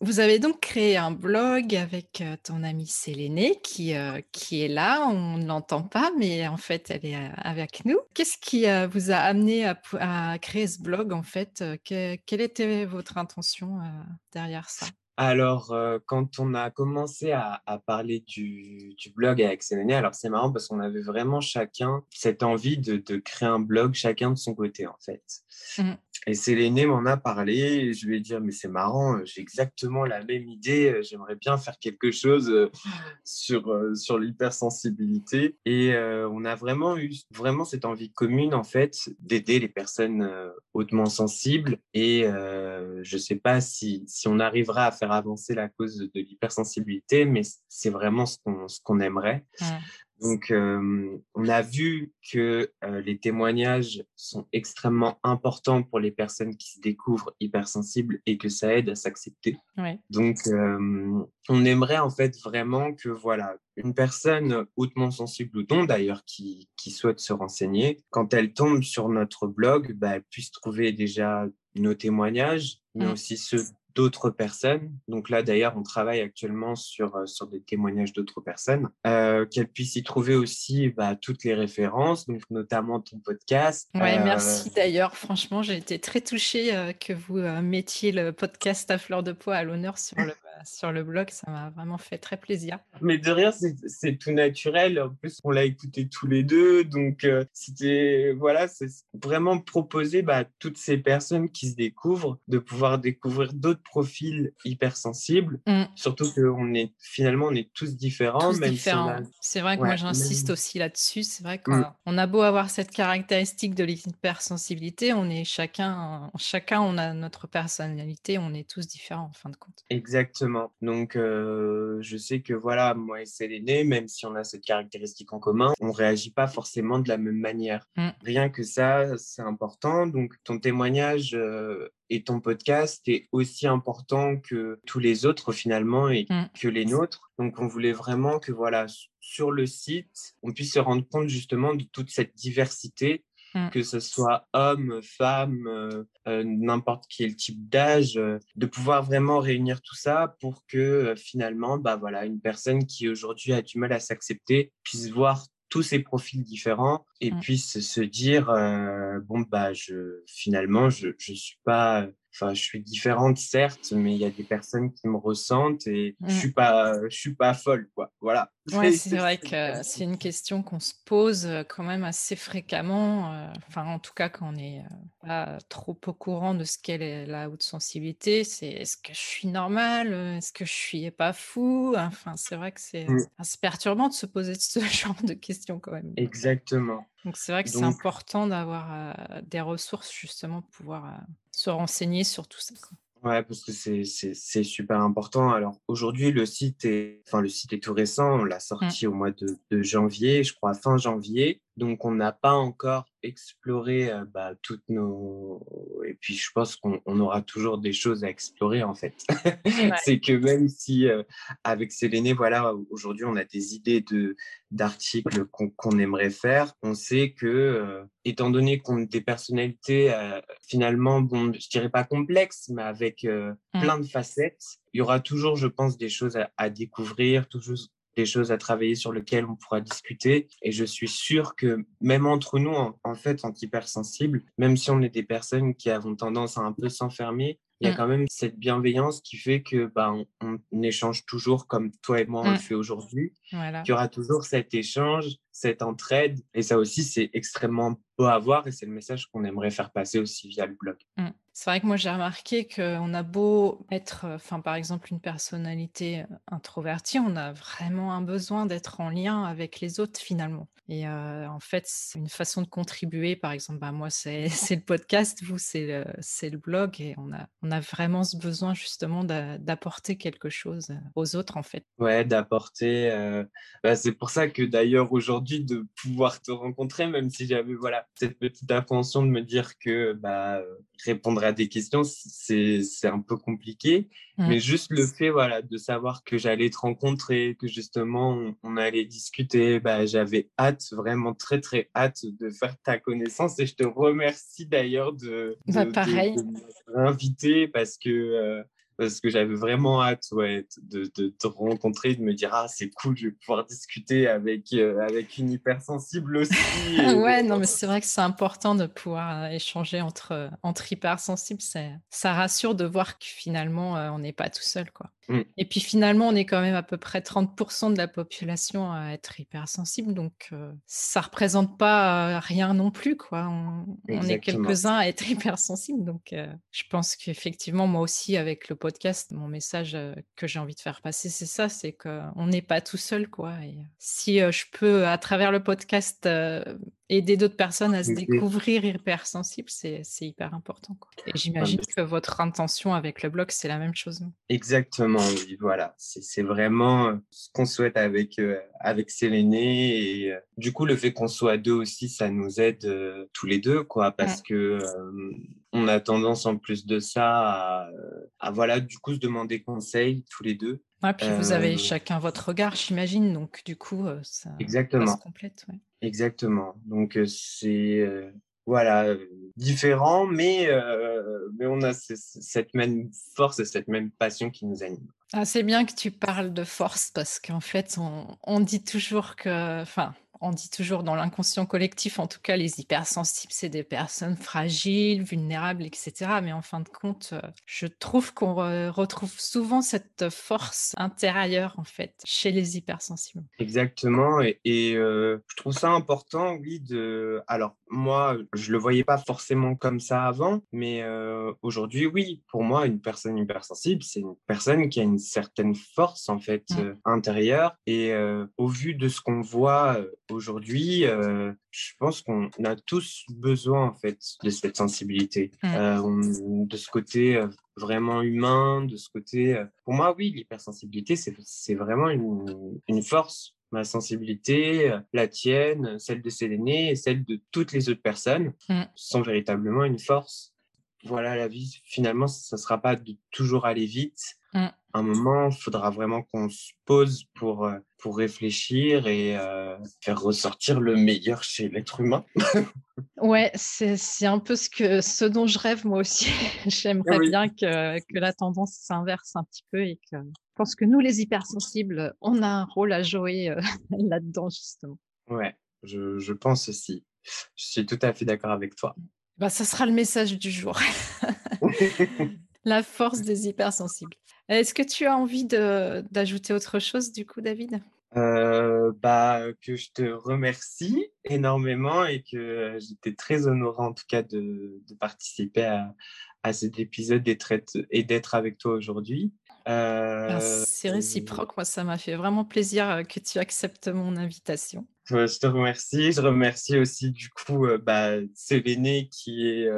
vous avez donc créé un blog avec ton amie Sélénée qui, qui est là. On ne l'entend pas, mais en fait, elle est avec nous. Qu'est-ce qui vous a amené à, à, créer ce blog en fait? Quelle était votre intention derrière ça alors, euh, quand on a commencé à, parler du, blog avec Sénéné, alors c'est marrant parce qu'on avait vraiment chacun cette envie de, créer un blog, chacun de son côté en fait. Mmh. Et Séléné m'en a parlé et je lui ai dit mais c'est marrant, j'ai exactement la même idée, j'aimerais bien faire quelque chose euh, sur, euh, sur l'hypersensibilité. Et on a vraiment eu vraiment cette envie commune en fait d'aider les personnes hautement sensibles. Et je ne sais pas si, si on arrivera à faire avancer la cause de l'hypersensibilité, mais c'est vraiment ce qu'on aimerait. Donc, euh, on a vu que euh, les témoignages sont extrêmement importants pour les personnes qui se découvrent hypersensibles et que ça aide à s'accepter. Donc, euh, on aimerait en fait vraiment que voilà, une personne hautement sensible ou non d'ailleurs qui, qui, souhaite se renseigner, quand elle tombe sur notre blog, bah, elle puisse trouver déjà nos témoignages, mais aussi ceux d'autres personnes. Donc là, d'ailleurs, on travaille actuellement sur, euh, sur des témoignages d'autres personnes, euh, qu'elles puissent y trouver aussi bah, toutes les références, donc notamment ton podcast. Oui, euh, merci d'ailleurs. Franchement, j'ai été très touchée que vous mettiez le podcast à fleur de peau à l'honneur sur le sur le blog. Ça m'a vraiment fait très plaisir. Mais de rien, c'est tout naturel. En plus, on l'a écouté tous les deux. Donc, euh, c'était, voilà, c'est vraiment proposer bah, à toutes ces personnes qui se découvrent de pouvoir découvrir d'autres profils hypersensibles. Mm. Surtout qu'on est, finalement, on est tous différents. Tous différents. C'est vrai que moi, j'insiste aussi là-dessus. C'est vrai qu'on mm. on a beau avoir cette caractéristique de l'hypersensibilité, on est chacun, chacun, on a notre personnalité, on est tous différents en fin de compte. Exactement. Donc, euh, je sais que voilà, moi et Séléné, même si on a cette caractéristique en commun, on réagit pas forcément de la même manière. Mm. Rien que ça, c'est important. Donc, ton témoignage euh, et ton podcast est aussi important que tous les autres finalement et mm. que les nôtres. Donc, on voulait vraiment que voilà, sur le site, on puisse se rendre compte justement de toute cette diversité Mmh. que ce soit homme, femme, euh, euh, n'importe quel type d'âge, euh, de pouvoir vraiment réunir tout ça pour que finalement, bah voilà, une personne qui aujourd'hui a du mal à s'accepter puisse voir tous ces profils différents et mmh. puisse se dire bon bah je finalement je je suis pas enfin, je suis différente certes, mais il y a des personnes qui me ressentent et je mmh. suis pas, je suis pas folle, quoi. Voilà. Ouais, *laughs* c'est vrai que c'est une question qu'on se pose quand même assez fréquemment. Enfin, en tout cas, quand on n'est pas trop au courant de ce qu'est la haute sensibilité, c'est est-ce que je suis normale Est-ce que je suis pas fou? Enfin, c'est vrai que c'est mmh. perturbant de se poser *laughs* ce genre de questions quand même. Exactement. Donc c'est vrai que c'est important d'avoir des ressources justement pour pouvoir se renseigner sur tout ça. Ouais, parce que c'est super important. Alors aujourd'hui, le site est, enfin le site est tout récent. On l'a mmh. sorti au mois de, de, janvier, je crois fin janvier. Donc on n'a pas encore exploré bah, toutes nos. Et puis je pense qu'on aura toujours des choses à explorer en fait. *laughs* c'est que même si avec Séléné, voilà, aujourd'hui on a des idées de d'articles qu'on aimerait faire, on sait que étant donné qu'on a des personnalités finalement, bon, je dirais pas complexes, mais avec mmh. plein de facettes, il y aura toujours, je pense, des choses à, à découvrir, toujours des choses à travailler sur lesquelles on pourra discuter. Et je suis sûr que même entre nous, en, fait, en hypersensibles, même si on est des personnes qui avons tendance à un peu s'enfermer, il y a mmh. quand même cette bienveillance qui fait que bah, on, échange toujours comme toi et moi on le mmh. fait aujourd'hui. Voilà. Il y aura toujours cet échange, cette entraide. Et ça aussi, c'est extrêmement beau à voir et c'est le message qu'on aimerait faire passer aussi via le blog. Mmh. C'est vrai que moi j'ai remarqué qu'on a beau être, enfin par exemple une personnalité introvertie, on a vraiment un besoin d'être en lien avec les autres finalement. Et en fait c'est une façon de contribuer. Par exemple, bah, moi c'est *laughs* le podcast, vous c'est le, le blog et on a, on a vraiment ce besoin justement d'apporter quelque chose aux autres en fait. Ouais, d'apporter. Bah, c'est pour ça que d'ailleurs aujourd'hui de pouvoir te rencontrer, même si j'avais voilà cette petite appréhension de me dire que bah, répondre à des questions, c'est un peu compliqué. Mmh. Mais juste le fait voilà, de savoir que j'allais te rencontrer, que justement on, allait discuter, bah, j'avais hâte, vraiment très très hâte de faire ta connaissance. Et je te remercie d'ailleurs de, bah, pareil. m'inviter parce que euh, parce que j'avais vraiment hâte ouais, de, te rencontrer, de me dire ah c'est cool, je vais pouvoir discuter avec euh, avec une hypersensible aussi. *laughs* ouais, non mais c'est vrai que c'est important de pouvoir euh, échanger entre entre hypersensibles, ça rassure de voir que finalement euh, on n'est pas tout seul quoi. Mmh. Et puis finalement, on est quand même à peu près 30% de la population à être hypersensible, donc ça représente pas rien non plus, quoi. On, est quelques-uns à être *laughs* hypersensibles, donc je pense qu'effectivement, moi aussi, avec le podcast, mon message que j'ai envie de faire passer, c'est ça, c'est qu'on n'est pas tout seul, quoi. Et si je peux, à travers le podcast, aider d'autres personnes à se découvrir hypersensibles, c'est hyper important. Quoi. Et j'imagine que votre intention avec le blog, c'est la même chose. Exactement oui, voilà. C'est vraiment euh, ce qu'on souhaite avec, euh, avec Séléné. Et euh, du coup, le fait qu'on soit deux aussi, ça nous aide tous les deux, quoi, parce que on a tendance en plus de ça à, voilà, du coup, se demander conseil tous les deux. Ouais, puis vous avez chacun votre regard, j'imagine, donc du coup, ça, Exactement. se complète. Exactement. Donc, c'est voilà, différent, mais, mais on a cette même force et cette même passion qui nous anime. Ah, c'est bien que tu parles de force parce qu'en fait, on, on dit toujours que, enfin, on dit toujours dans l'inconscient collectif, en tout cas, les hypersensibles, c'est des personnes fragiles, vulnérables, etc. Mais en fin de compte, euh, je trouve qu'on retrouve souvent cette force intérieure, en fait, chez les hypersensibles. Exactement. Et, euh, je trouve ça important, oui, de... Alors, moi, je le voyais pas forcément comme ça avant, mais euh, aujourd'hui, oui, pour moi, une personne hypersensible, c'est une personne qui a une certaine force, en fait, mmh. intérieure. Et au vu de ce qu'on voit aujourd'hui, euh, je pense qu'on a tous besoin en fait de cette sensibilité, mmh. euh, de ce côté euh, vraiment humain, de ce côté. pour moi, oui, l'hypersensibilité, c'est vraiment une, une, force. Ma sensibilité, la tienne, celle de Séléné et celle de toutes les autres personnes mmh. sont véritablement une force. Voilà, la vie, finalement, ça ne sera pas de toujours aller vite. Mmh un moment, il faudra vraiment qu'on se pose pour, euh, pour réfléchir et euh, faire ressortir le meilleur chez l'être humain. *laughs* ouais, c'est un peu ce, que, ce dont je rêve moi aussi. *laughs* J'aimerais bien que, que, la tendance s'inverse un petit peu et que je pense que nous, les hypersensibles, on a un rôle à jouer euh, *laughs* là-dedans, justement. Ouais, je, je pense aussi. Je suis tout à fait d'accord avec toi. Bah, ça sera le message du jour. La force des hypersensibles. Est-ce que tu as envie d'ajouter autre chose du coup, David? Euh, bah, que je te remercie énormément et que j'étais très honoré en tout cas de, participer à, à, cet épisode et d'être avec toi aujourd'hui. Euh, c'est réciproque, moi ça m'a fait vraiment plaisir euh, que tu acceptes mon invitation. Je te remercie. Je remercie aussi du coup euh, bah, Séléné qui est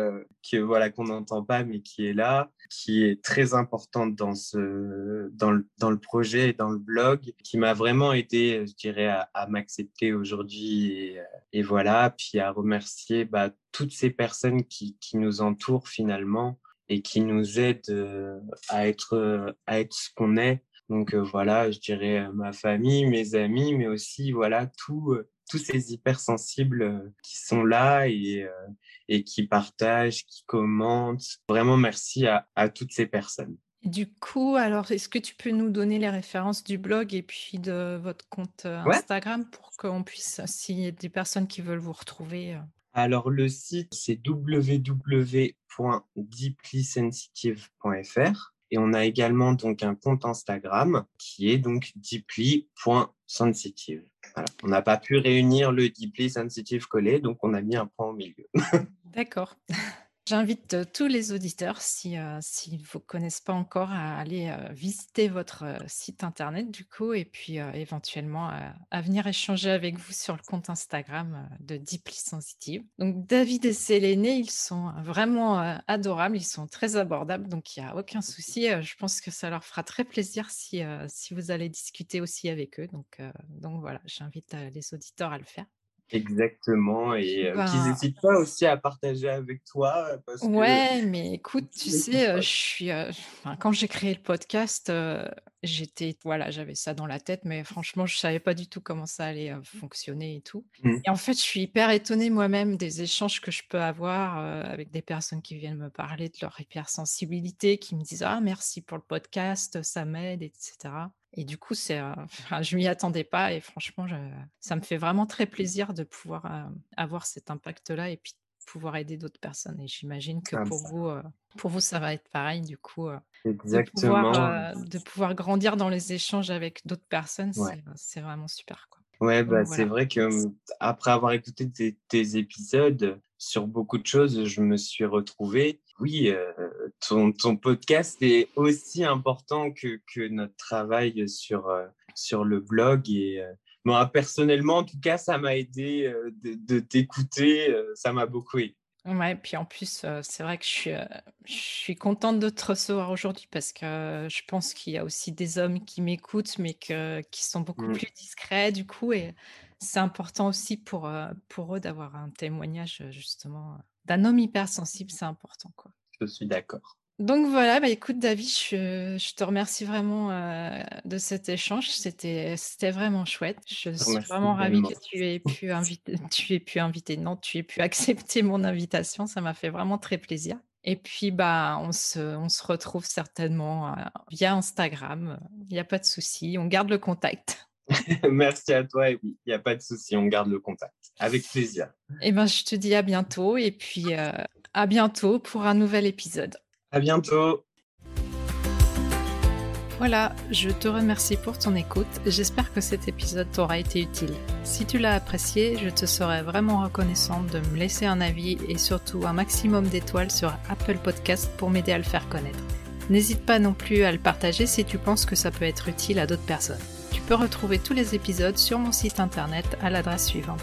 voilà qu'on n'entend pas mais qui est là, qui est très importante dans ce dans le, dans le projet et dans le blog, qui m'a vraiment aidé, je dirais, à, m'accepter aujourd'hui et, et, voilà. Puis à remercier bah, toutes ces personnes qui, qui nous entourent finalement et qui nous aident euh, à être à être ce qu'on est donc euh, voilà, je dirais euh, ma famille, mes amis, mais aussi voilà tout, tous ces hypersensibles qui sont là et, et qui partagent, qui commentent. Vraiment merci à, à toutes ces personnes. Du coup, alors, est-ce que tu peux nous donner les références du blog et puis de votre compte Instagram pour qu'on puisse, s'il y a des personnes qui veulent vous retrouver Alors, le site, c'est www.deeplysensitive.fr. Et on a également donc un compte Instagram qui est donc deeply.sensitive. On n'a pas pu réunir le deeply sensitive collé, donc on a mis un point au milieu. D'accord. J'invite euh, tous les auditeurs, si, euh, s'ils ne vous connaissent pas encore, à aller euh, visiter votre site internet du coup, et puis éventuellement à venir échanger avec vous sur le compte Instagram de Deeply Sensitive. Donc David et Séléné, ils sont vraiment adorables, ils sont très abordables, donc il n'y a aucun souci. je pense que ça leur fera très plaisir si, vous allez discuter aussi avec eux. Donc voilà, j'invite les auditeurs à le faire. Exactement, et qu'ils n'hésitent pas aussi à partager avec toi. Parce ouais, mais écoute, *laughs* tu sais, je suis, quand j'ai créé le podcast, j'étais, voilà, j'avais ça dans la tête, mais franchement, je savais pas du tout comment ça allait fonctionner et tout. Mmh. Et en fait, je suis hyper étonnée moi-même des échanges que je peux avoir avec des personnes qui viennent me parler de leur hypersensibilité, qui me disent ah merci pour le podcast, ça m'aide, etc. Et du coup, c'est, euh, enfin, je m'y attendais pas et franchement, ça me fait vraiment très plaisir de pouvoir euh, avoir cet impact-là et puis pouvoir aider d'autres personnes. Et j'imagine que ah, pour vous, euh, pour vous, ça va être pareil. Du coup, Exactement. De, pouvoir, de pouvoir grandir dans les échanges avec d'autres personnes, c'est vraiment super. Quoi. Ouais, bah, c'est vrai que après avoir écouté tes, épisodes sur beaucoup de choses, je me suis retrouvé. Oui, euh, ton, ton, podcast est aussi important que, que notre travail sur, euh, sur le blog. Et euh, moi, personnellement, en tout cas, ça m'a aidé de, de t'écouter. ça m'a beaucoup aidé. Ouais, puis en plus, c'est vrai que je suis, je suis contente de te recevoir aujourd'hui parce que je pense qu'il y a aussi des hommes qui m'écoutent, mais que, qui sont beaucoup mmh. plus discrets du coup. Et c'est important aussi pour, pour eux d'avoir un témoignage justement d'un homme hypersensible, c'est important, quoi. Je suis d'accord. Donc voilà, bah écoute David, je, te remercie vraiment euh, de cet échange. C'était, vraiment chouette. Je suis vraiment ravie que tu aies pu inviter, tu aies pu inviter, non, tu aies pu accepter mon invitation. Ça m'a fait vraiment très plaisir. Et puis bah on se, on se retrouve certainement euh, via Instagram. Il n'y a pas de souci, on garde le contact. *laughs* Merci à toi et oui, il n'y a pas de souci, on garde le contact. Avec plaisir. Et eh ben je te dis à bientôt et puis euh, à bientôt pour un nouvel épisode. À bientôt. Voilà, je te remercie pour ton écoute. J'espère que cet épisode t'aura été utile. Si tu l'as apprécié, je te serais vraiment reconnaissante de me laisser un avis et surtout un maximum d'étoiles sur Apple Podcast pour m'aider à le faire connaître. N'hésite pas non plus à le partager si tu penses que ça peut être utile à d'autres personnes. Tu peux retrouver tous les épisodes sur mon site internet à l'adresse suivante